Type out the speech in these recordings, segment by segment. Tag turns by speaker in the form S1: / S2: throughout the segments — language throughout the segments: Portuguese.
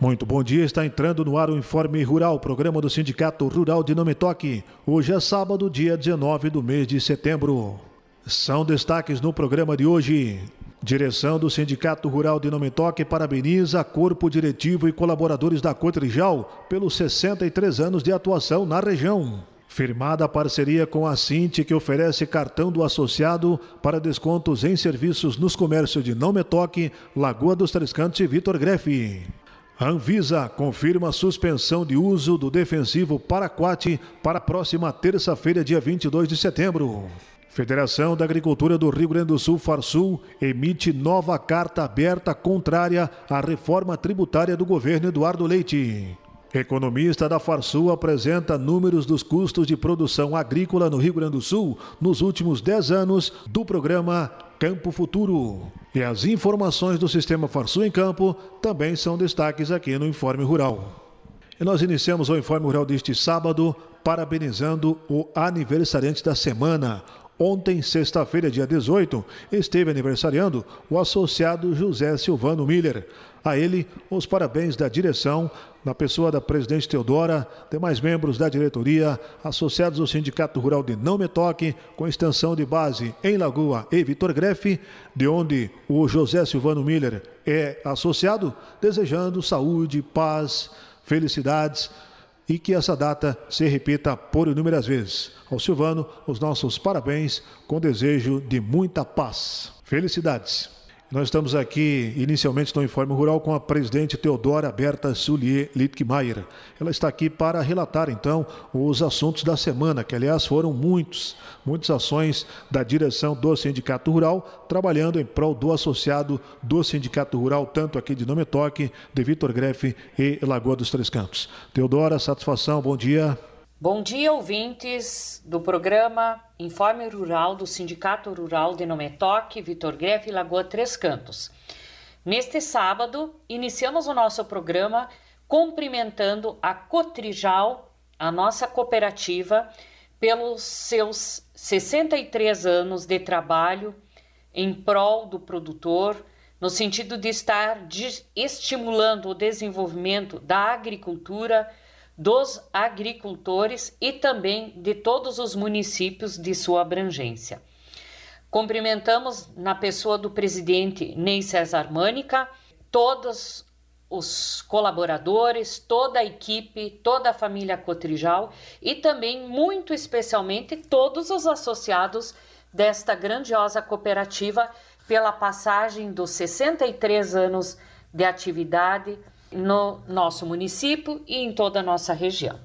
S1: Muito bom dia, está entrando no ar o Informe Rural, programa do Sindicato Rural de Nometoque. Hoje é sábado, dia 19 do mês de setembro. São destaques no programa de hoje. Direção do Sindicato Rural de Nometoque parabeniza corpo diretivo e colaboradores da Cotrijal pelos 63 anos de atuação na região. Firmada a parceria com a Cinti, que oferece cartão do associado para descontos em serviços nos comércios de Nometoque, Lagoa dos Três Cantos e Vitor Grefe. Anvisa confirma suspensão de uso do defensivo Paraquat para a próxima terça-feira, dia 22 de setembro. Federação da Agricultura do Rio Grande do Sul, Farsul, emite nova carta aberta contrária à reforma tributária do governo Eduardo Leite. Economista da Farsul apresenta números dos custos de produção agrícola no Rio Grande do Sul nos últimos 10 anos do programa Campo Futuro. E as informações do Sistema Farsul em Campo também são destaques aqui no Informe Rural. E nós iniciamos o Informe Rural deste sábado parabenizando o aniversariante da semana, Ontem, sexta-feira, dia 18, esteve aniversariando o associado José Silvano Miller. A ele, os parabéns da direção, na pessoa da presidente Teodora, demais membros da diretoria, associados ao Sindicato Rural de Não Me Toque, com extensão de base em Lagoa e Vitor Grefe, de onde o José Silvano Miller é associado, desejando saúde, paz, felicidades e que essa data se repita por inúmeras vezes. Ao Silvano, os nossos parabéns com desejo de muita paz. Felicidades! Nós estamos aqui, inicialmente no Informe Rural, com a presidente Teodora Berta Sulier Littkemeyer. Ela está aqui para relatar, então, os assuntos da semana, que, aliás, foram muitos, muitas ações da direção do Sindicato Rural, trabalhando em prol do associado do Sindicato Rural, tanto aqui de Nometoque, de Vitor Grefe e Lagoa dos Três Cantos. Teodora, satisfação, bom dia.
S2: Bom dia, ouvintes do programa Informe Rural do Sindicato Rural de Nometoque, Vitor Greve Lagoa Três Cantos. Neste sábado, iniciamos o nosso programa cumprimentando a Cotrijal, a nossa cooperativa, pelos seus 63 anos de trabalho em prol do produtor, no sentido de estar estimulando o desenvolvimento da agricultura dos agricultores e também de todos os municípios de sua abrangência. Cumprimentamos na pessoa do presidente Ney César Mânica, todos os colaboradores, toda a equipe, toda a família Cotrijal e também, muito especialmente, todos os associados desta grandiosa cooperativa pela passagem dos 63 anos de atividade no nosso município e em toda a nossa região.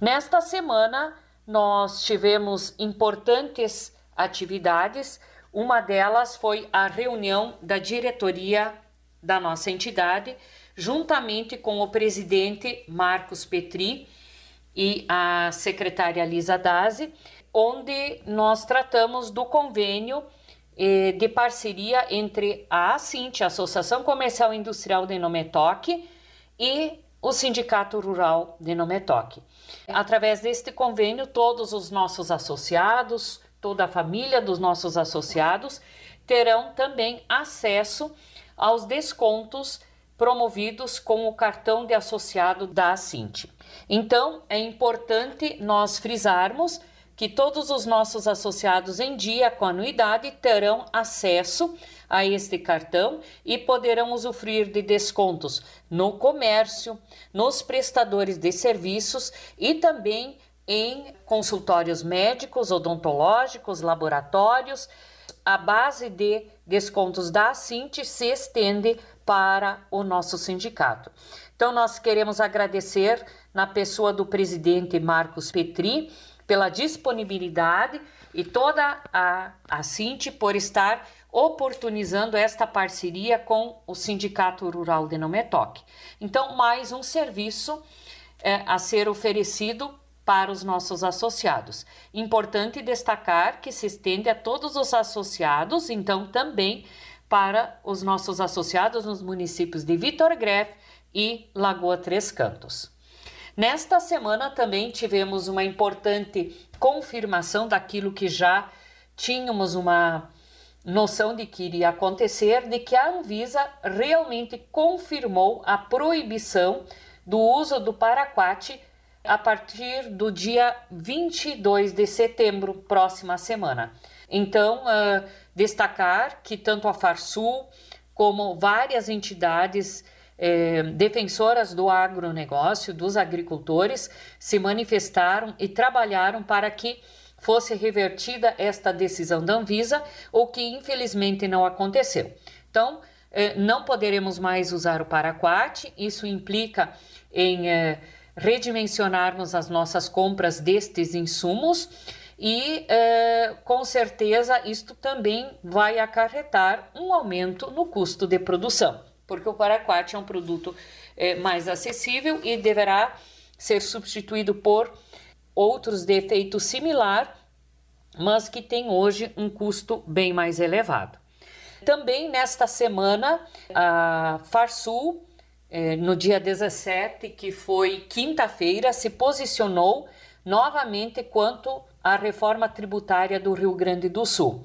S2: Nesta semana, nós tivemos importantes atividades. Uma delas foi a reunião da diretoria da nossa entidade, juntamente com o presidente Marcos Petri e a secretária Lisa Dazi, onde nós tratamos do convênio de parceria entre a ACINT, Associação Comercial e Industrial de Nometoque, e o Sindicato Rural de Nometoque. Através deste convênio, todos os nossos associados, toda a família dos nossos associados terão também acesso aos descontos promovidos com o cartão de associado da Asint. Então, é importante nós frisarmos que todos os nossos associados em dia com anuidade terão acesso a este cartão e poderão usufruir de descontos no comércio, nos prestadores de serviços e também em consultórios médicos, odontológicos, laboratórios. A base de descontos da Cinte se estende para o nosso sindicato. Então, nós queremos agradecer na pessoa do presidente Marcos Petri pela disponibilidade e toda a, a Cinti por estar oportunizando esta parceria com o Sindicato Rural de Nometoque. Então, mais um serviço é, a ser oferecido para os nossos associados. Importante destacar que se estende a todos os associados, então também para os nossos associados nos municípios de Vitor Greff e Lagoa Três Cantos. Nesta semana também tivemos uma importante confirmação daquilo que já tínhamos uma noção de que iria acontecer, de que a Anvisa realmente confirmou a proibição do uso do paraquat a partir do dia 22 de setembro, próxima semana. Então, uh, destacar que tanto a Farsul como várias entidades eh, defensoras do agronegócio, dos agricultores, se manifestaram e trabalharam para que fosse revertida esta decisão da Anvisa, o que infelizmente não aconteceu. Então, eh, não poderemos mais usar o paraquat, isso implica em eh, redimensionarmos as nossas compras destes insumos e eh, com certeza isto também vai acarretar um aumento no custo de produção, porque o paraquat é um produto mais acessível e deverá ser substituído por outros de efeito similar, mas que tem hoje um custo bem mais elevado. Também nesta semana, a Farsul, eh, no dia 17, que foi quinta-feira, se posicionou novamente quanto à reforma tributária do Rio Grande do Sul.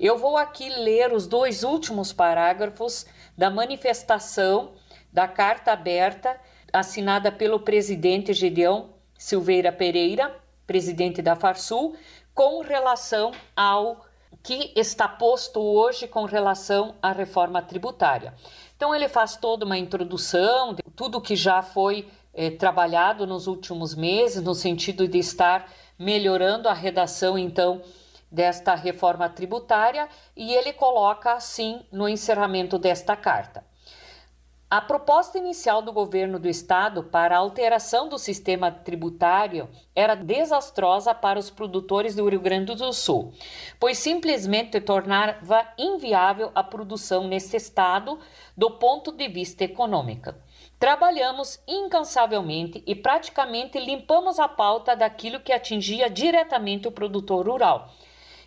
S2: Eu vou aqui ler os dois últimos parágrafos da manifestação da carta aberta assinada pelo presidente Gedeão Silveira Pereira, presidente da Farsul, com relação ao que está posto hoje com relação à reforma tributária. Então, ele faz toda uma introdução de tudo que já foi eh, trabalhado nos últimos meses, no sentido de estar melhorando a redação, então, desta reforma tributária, e ele coloca assim no encerramento desta carta. A proposta inicial do governo do estado para a alteração do sistema tributário era desastrosa para os produtores do Rio Grande do Sul, pois simplesmente tornava inviável a produção nesse estado do ponto de vista econômico. Trabalhamos incansavelmente e praticamente limpamos a pauta daquilo que atingia diretamente o produtor rural,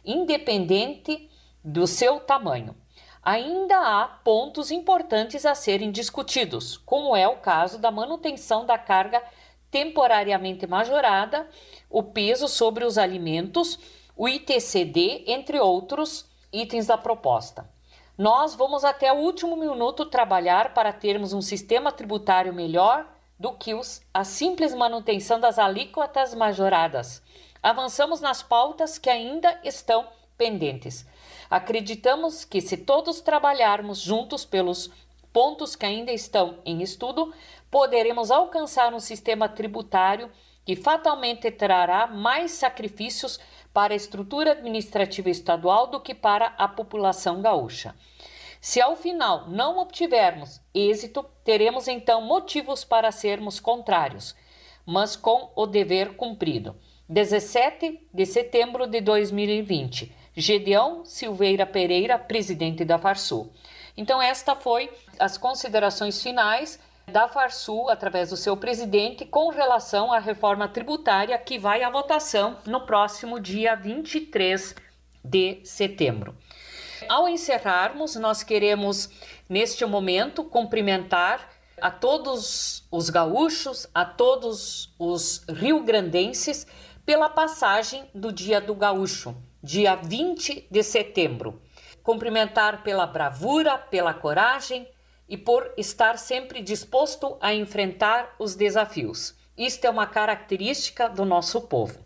S2: independente do seu tamanho ainda há pontos importantes a serem discutidos, como é o caso da manutenção da carga temporariamente majorada, o peso sobre os alimentos, o ITCD, entre outros itens da proposta. Nós vamos até o último minuto trabalhar para termos um sistema tributário melhor do que os, a simples manutenção das alíquotas majoradas. Avançamos nas pautas que ainda estão pendentes. Acreditamos que, se todos trabalharmos juntos pelos pontos que ainda estão em estudo, poderemos alcançar um sistema tributário que fatalmente trará mais sacrifícios para a estrutura administrativa estadual do que para a população gaúcha. Se ao final não obtivermos êxito, teremos então motivos para sermos contrários, mas com o dever cumprido. 17 de setembro de 2020. Gedeão Silveira Pereira, presidente da Farsul. Então, esta foi as considerações finais da Farsul, através do seu presidente, com relação à reforma tributária que vai à votação no próximo dia 23 de setembro. Ao encerrarmos, nós queremos, neste momento, cumprimentar a todos os gaúchos, a todos os rio-grandenses, pela passagem do Dia do Gaúcho, dia 20 de setembro. Cumprimentar pela bravura, pela coragem e por estar sempre disposto a enfrentar os desafios. Isto é uma característica do nosso povo.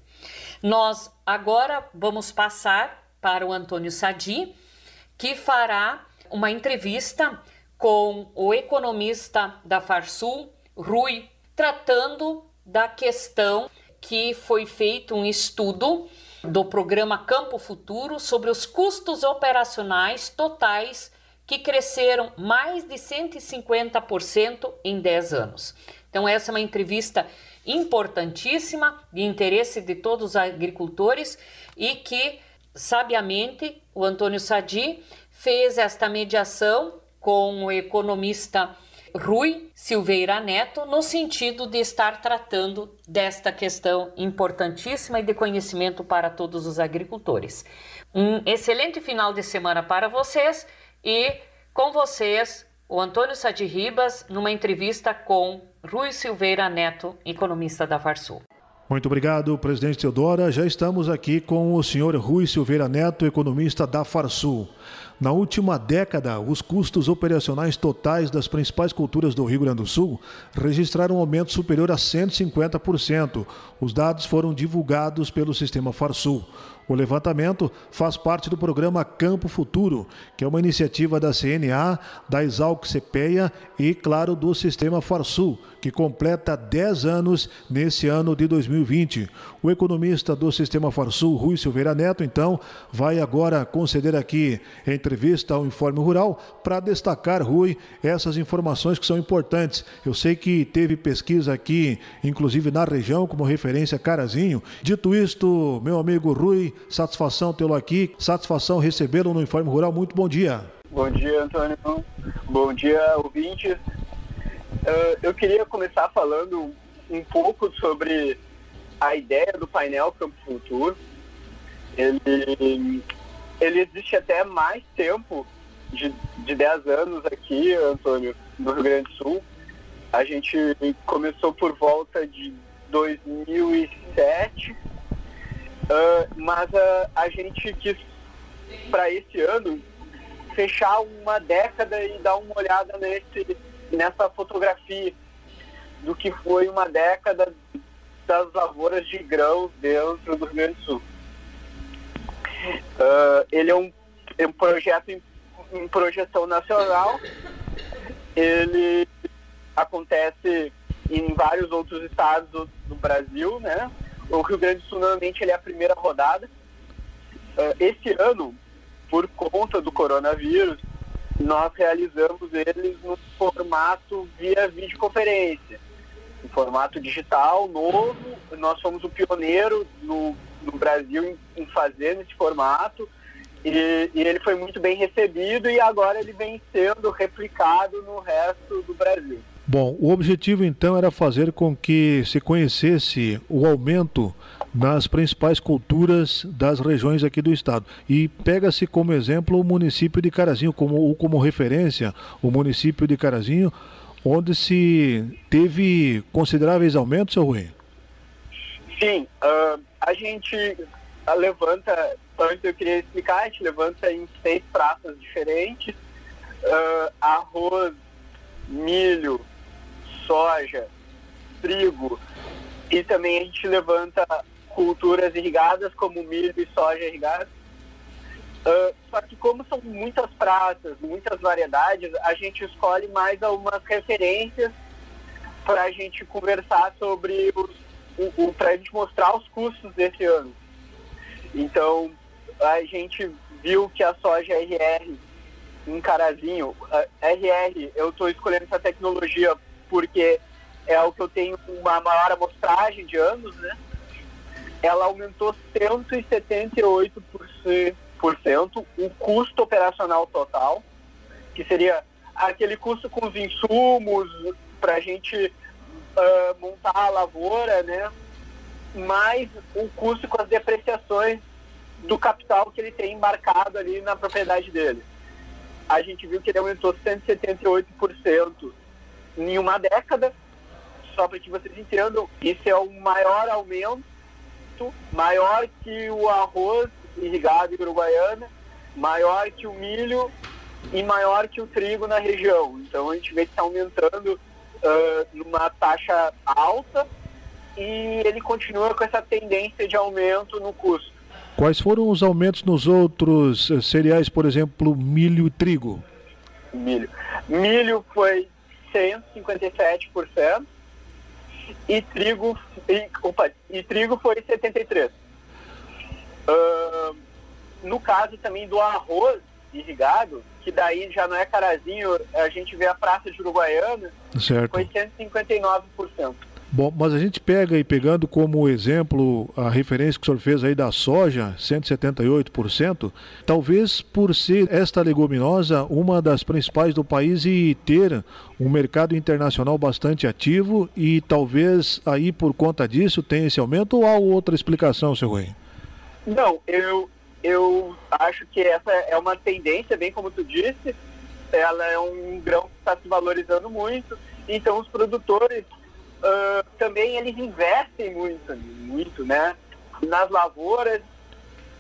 S2: Nós agora vamos passar para o Antônio Sadi, que fará uma entrevista com o economista da Farsul, Rui, tratando da questão que foi feito um estudo do programa Campo Futuro sobre os custos operacionais totais que cresceram mais de 150% em 10 anos. Então, essa é uma entrevista importantíssima, de interesse de todos os agricultores e que, sabiamente, o Antônio Sadi fez esta mediação com o economista Rui Silveira Neto, no sentido de estar tratando desta questão importantíssima e de conhecimento para todos os agricultores. Um excelente final de semana para vocês e com vocês o Antônio Sadi Ribas numa entrevista com Rui Silveira Neto, economista da Farsul.
S1: Muito obrigado, presidente Teodora. Já estamos aqui com o senhor Rui Silveira Neto, economista da Farsul. Na última década, os custos operacionais totais das principais culturas do Rio Grande do Sul registraram um aumento superior a 150%. Os dados foram divulgados pelo sistema Farsul. O levantamento faz parte do programa Campo Futuro, que é uma iniciativa da CNA, da Exalc CPEA e, claro, do Sistema Farsul, que completa 10 anos nesse ano de 2020. O economista do Sistema Farsul, Rui Silveira Neto, então, vai agora conceder aqui entrevista ao Informe Rural para destacar, Rui, essas informações que são importantes. Eu sei que teve pesquisa aqui, inclusive na região, como referência Carazinho. Dito isto, meu amigo Rui, Satisfação tê-lo aqui, satisfação recebê-lo no Informe Rural. Muito bom dia.
S3: Bom dia, Antônio. Bom dia, ouvintes. Uh, eu queria começar falando um pouco sobre a ideia do painel Campo Futuro. Ele, ele existe até mais tempo, de, de 10 anos aqui, Antônio, no Rio Grande do Sul. A gente começou por volta de 2007 Uh, mas uh, a gente quis, para esse ano, fechar uma década e dar uma olhada nesse, nessa fotografia do que foi uma década das lavouras de grãos dentro do Rio Grande do Sul. Uh, ele é um, um projeto em, em projeção nacional. Ele acontece em vários outros estados do, do Brasil, né? O Rio Grande do Sul normalmente ele é a primeira rodada. Uh, esse ano, por conta do coronavírus, nós realizamos eles no formato via videoconferência, um formato digital novo. Nós fomos o pioneiro no, no Brasil em, em fazer nesse formato e, e, ele foi muito bem recebido e agora ele vem sendo replicado no resto do Brasil.
S1: Bom, o objetivo então era fazer com que se conhecesse o aumento nas principais culturas das regiões aqui do estado. E pega-se como exemplo o município de Carazinho, como, ou como referência o município de Carazinho, onde se teve consideráveis aumentos, seu Rui?
S3: Sim, uh, a gente levanta, antes eu queria explicar, a gente levanta em seis praças diferentes, uh, arroz, milho, soja, trigo e também a gente levanta culturas irrigadas como milho e soja irrigadas. Uh, só que como são muitas praças, muitas variedades, a gente escolhe mais algumas referências para a gente conversar sobre os, o, para a gente mostrar os custos desse ano. Então a gente viu que a soja RR em Carazinho, RR, eu estou escolhendo essa tecnologia porque é o que eu tenho uma maior amostragem de anos, né? Ela aumentou 178% o custo operacional total, que seria aquele custo com os insumos para a gente uh, montar a lavoura, né? Mais o custo com as depreciações do capital que ele tem embarcado ali na propriedade dele. A gente viu que ele aumentou 178% em uma década, só para que vocês entendam, isso é o maior aumento, maior que o arroz irrigado em Uruguaiana, maior que o milho e maior que o trigo na região. Então a gente vê que está aumentando uh, numa taxa alta e ele continua com essa tendência de aumento no custo.
S1: Quais foram os aumentos nos outros eh, cereais, por exemplo, milho e trigo?
S3: Milho. Milho foi 157% e trigo, e, opa, e trigo foi 73%. Uh, no caso também do arroz irrigado, que daí já não é carazinho, a gente vê a praça de Uruguaiana, certo. foi 159%.
S1: Bom, mas a gente pega e pegando como exemplo a referência que o senhor fez aí da soja, 178%, talvez por ser esta leguminosa uma das principais do país e ter um mercado internacional bastante ativo e talvez aí por conta disso tenha esse aumento ou há outra explicação, seu Rui?
S3: Não, eu, eu acho que essa é uma tendência, bem como tu disse, ela é um grão que está se valorizando muito, então os produtores uh, também eles investem muito, muito, né, nas lavouras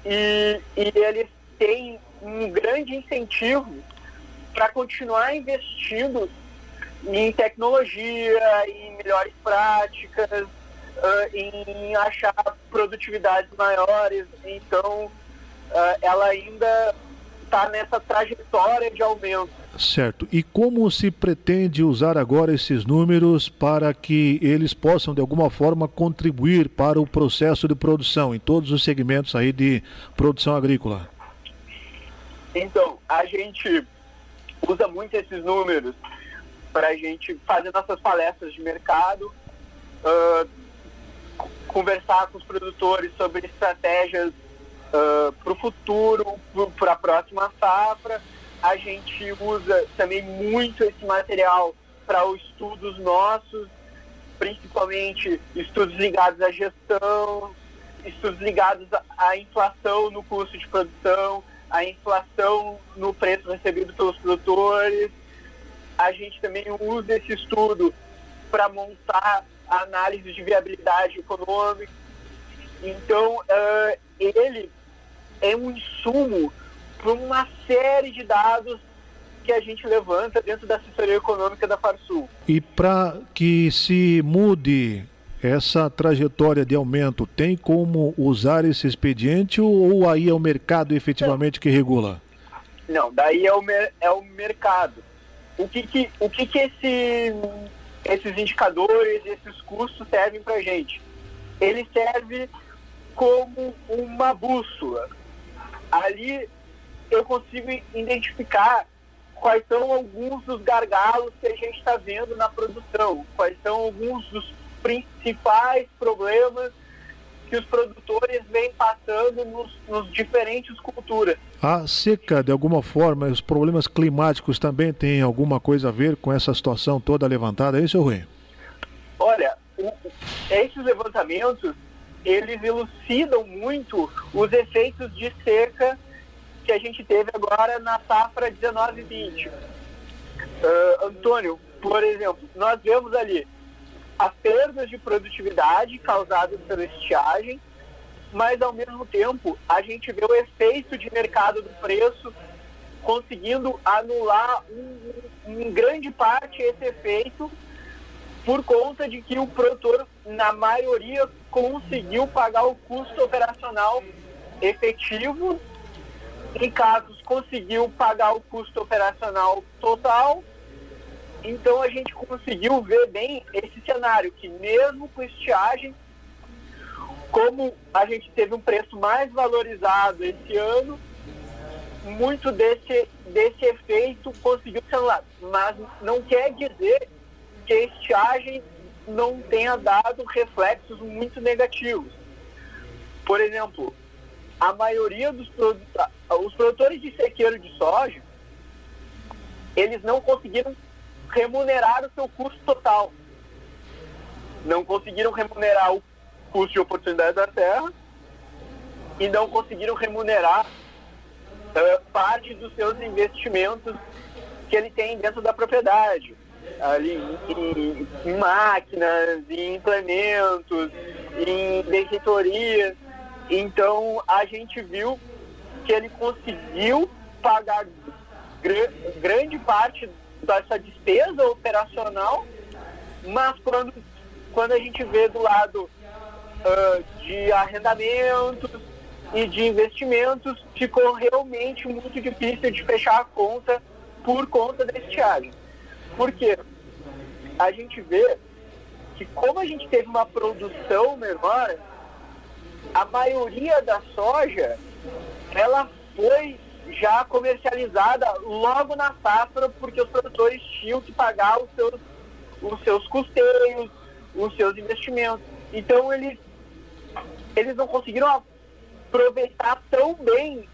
S3: e, e eles têm um grande incentivo para continuar investindo em tecnologia, em melhores práticas, uh, em achar produtividades maiores. Então, uh, ela ainda está nessa trajetória de aumento.
S1: Certo. E como se pretende usar agora esses números para que eles possam, de alguma forma, contribuir para o processo de produção em todos os segmentos aí de produção agrícola?
S3: Então, a gente usa muito esses números para a gente fazer nossas palestras de mercado, uh, conversar com os produtores sobre estratégias uh, para o futuro, para a próxima safra. A gente usa também muito esse material para os estudos nossos, principalmente estudos ligados à gestão, estudos ligados à inflação no custo de produção, à inflação no preço recebido pelos produtores. A gente também usa esse estudo para montar análise de viabilidade econômica. Então, uh, ele é um insumo para uma série de dados que a gente levanta dentro da assessoria econômica da Farsul.
S1: E para que se mude essa trajetória de aumento, tem como usar esse expediente ou aí é o mercado efetivamente que regula?
S3: Não, daí é o, é o mercado. O que que, o que, que esse, esses indicadores, esses custos servem para gente? Ele serve como uma bússola ali eu consigo identificar quais são alguns dos gargalos que a gente está vendo na produção, quais são alguns dos principais problemas que os produtores vêm passando nos, nos, diferentes culturas.
S1: A seca, de alguma forma, os problemas climáticos também têm alguma coisa a ver com essa situação toda levantada, é isso, Rui?
S3: Olha, o, esses levantamentos eles elucidam muito os efeitos de seca que a gente teve agora na safra 19 20. Uh, Antônio, por exemplo, nós vemos ali as perdas de produtividade causadas pela estiagem, mas ao mesmo tempo a gente vê o efeito de mercado do preço conseguindo anular em um, grande parte esse efeito por conta de que o produtor, na maioria, conseguiu pagar o custo operacional efetivo, em casos conseguiu pagar o custo operacional total. Então a gente conseguiu ver bem esse cenário, que mesmo com estiagem, como a gente teve um preço mais valorizado esse ano, muito desse, desse efeito conseguiu ser anulado. Mas não quer dizer que a estiagem não tenha dado reflexos muito negativos. Por exemplo, a maioria dos produtores, os produtores de sequeiro de soja, eles não conseguiram remunerar o seu custo total. Não conseguiram remunerar o custo de oportunidade da terra e não conseguiram remunerar uh, parte dos seus investimentos que ele tem dentro da propriedade ali em, em máquinas, em implementos, em benfeitorias. Então a gente viu que ele conseguiu pagar gr grande parte dessa despesa operacional, mas quando, quando a gente vê do lado uh, de arrendamentos e de investimentos, ficou realmente muito difícil de fechar a conta por conta da estiagem. Porque a gente vê que como a gente teve uma produção menor, a maioria da soja ela foi já comercializada logo na safra, porque os produtores tinham que pagar os seus, os seus custeios, os seus investimentos. Então eles, eles não conseguiram aproveitar tão bem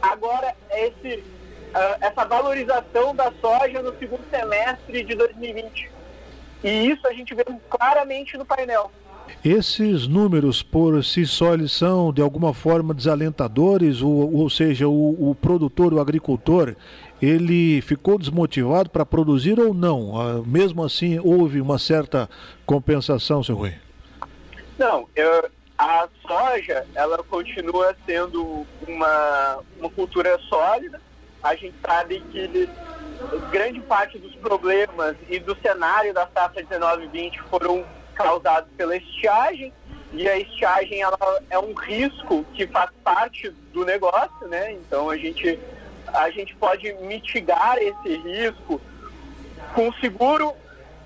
S3: agora esse uh, essa valorização da soja no segundo semestre de 2020. E isso a gente vê claramente no painel.
S1: Esses números por si só eles são de alguma forma desalentadores, ou, ou seja, o, o produtor, o agricultor, ele ficou desmotivado para produzir ou não? Ah, mesmo assim, houve uma certa compensação, seu Rui?
S3: Não, eu, a soja, ela continua sendo uma, uma cultura sólida. A gente sabe que grande parte dos problemas e do cenário da safra 19-20 foram causados pela estiagem, e a estiagem ela é um risco que faz parte do negócio, né? Então a gente, a gente pode mitigar esse risco com seguro,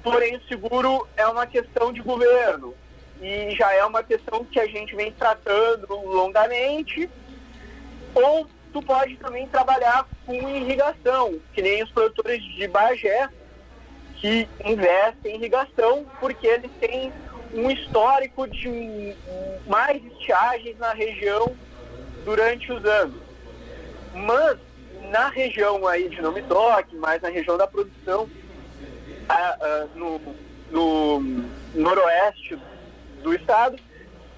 S3: porém o seguro é uma questão de governo e já é uma questão que a gente vem tratando longamente. Ou tu pode também trabalhar com irrigação, que nem os produtores de Bagé, que investem em irrigação, porque eles têm um histórico de mais estiagens na região durante os anos. Mas na região aí de Nome Toque, mais na região da produção, a, a, no, no noroeste do estado,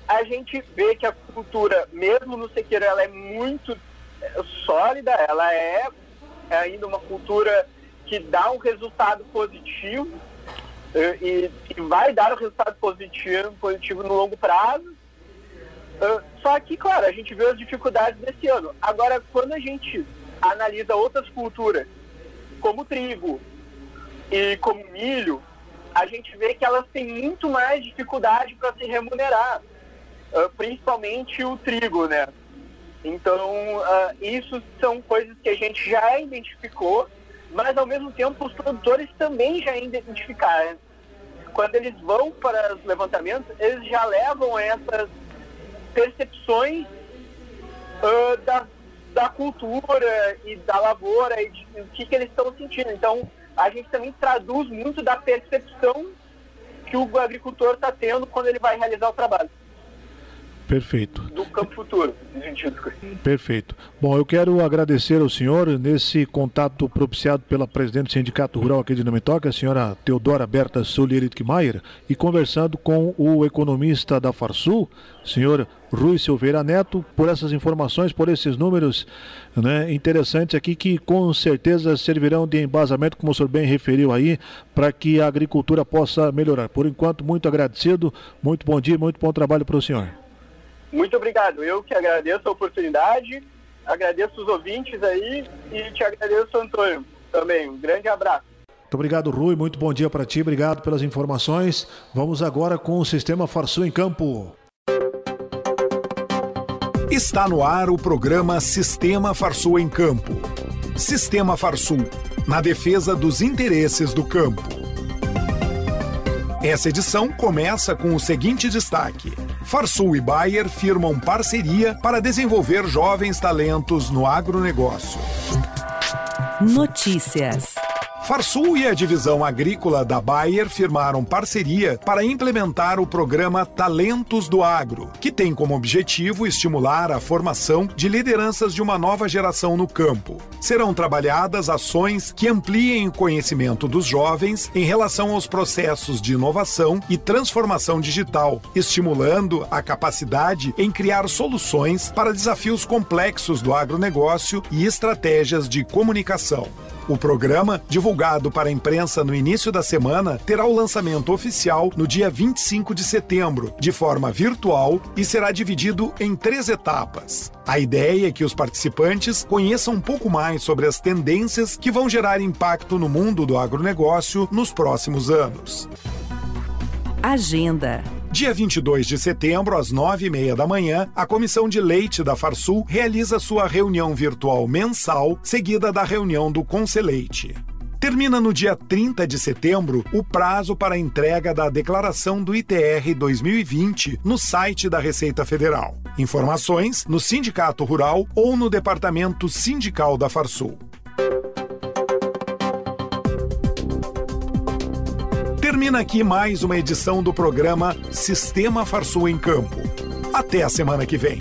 S3: a gente vê que a cultura, mesmo no sequeiro, ela é muito é, sólida, ela é, ainda uma cultura que dá um resultado positivo e, e vai dar um resultado positivo, positivo no longo prazo. Só que, claro, a gente vê as dificuldades desse ano. Agora, quando a gente analisa outras culturas, como trigo e como milho, a gente vê que elas têm muito mais dificuldade para se remunerar, uh, principalmente o trigo, né? Então, uh, isso são coisas que a gente já identificou, mas ao mesmo tempo os produtores também já identificaram. Quando eles vão para os levantamentos, eles já levam essas percepções uh, da, da cultura e da lavoura e o que, que eles estão sentindo. Então, a gente também traduz muito da percepção que o agricultor está tendo quando ele vai realizar o trabalho.
S1: Perfeito.
S3: Do campo futuro,
S1: Perfeito. Bom, eu quero agradecer ao senhor nesse contato propiciado pela presidente do Sindicato Rural aqui de Nametoca, a senhora Teodora Berta Solieritkmaier, e conversando com o economista da Farsul, senhor Rui Silveira Neto, por essas informações, por esses números né, interessantes aqui que com certeza servirão de embasamento, como o senhor bem referiu aí, para que a agricultura possa melhorar. Por enquanto, muito agradecido, muito bom dia, muito bom trabalho para o senhor.
S3: Muito obrigado. Eu que agradeço a oportunidade, agradeço os ouvintes aí e te agradeço, Antônio, também. Um grande abraço.
S1: Muito obrigado, Rui. Muito bom dia para ti. Obrigado pelas informações. Vamos agora com o Sistema Farsul em Campo.
S4: Está no ar o programa Sistema Farsul em Campo. Sistema Farsul, na defesa dos interesses do campo. Essa edição começa com o seguinte destaque. Farsul e Bayer firmam parceria para desenvolver jovens talentos no agronegócio.
S5: Notícias.
S4: Farsul e a divisão agrícola da Bayer firmaram parceria para implementar o programa Talentos do Agro, que tem como objetivo estimular a formação de lideranças de uma nova geração no campo. Serão trabalhadas ações que ampliem o conhecimento dos jovens em relação aos processos de inovação e transformação digital, estimulando a capacidade em criar soluções para desafios complexos do agronegócio e estratégias de comunicação. O programa, divulgado para a imprensa no início da semana, terá o lançamento oficial no dia 25 de setembro, de forma virtual e será dividido em três etapas. A ideia é que os participantes conheçam um pouco mais sobre as tendências que vão gerar impacto no mundo do agronegócio nos próximos anos.
S5: Agenda.
S4: Dia 22 de setembro, às nove e meia da manhã, a Comissão de Leite da Farsul realiza sua reunião virtual mensal, seguida da reunião do Conceleite. Termina no dia 30 de setembro o prazo para a entrega da declaração do ITR 2020 no site da Receita Federal. Informações no Sindicato Rural ou no Departamento Sindical da Farsul. Termina aqui mais uma edição do programa Sistema Farsul em Campo. Até a semana que vem.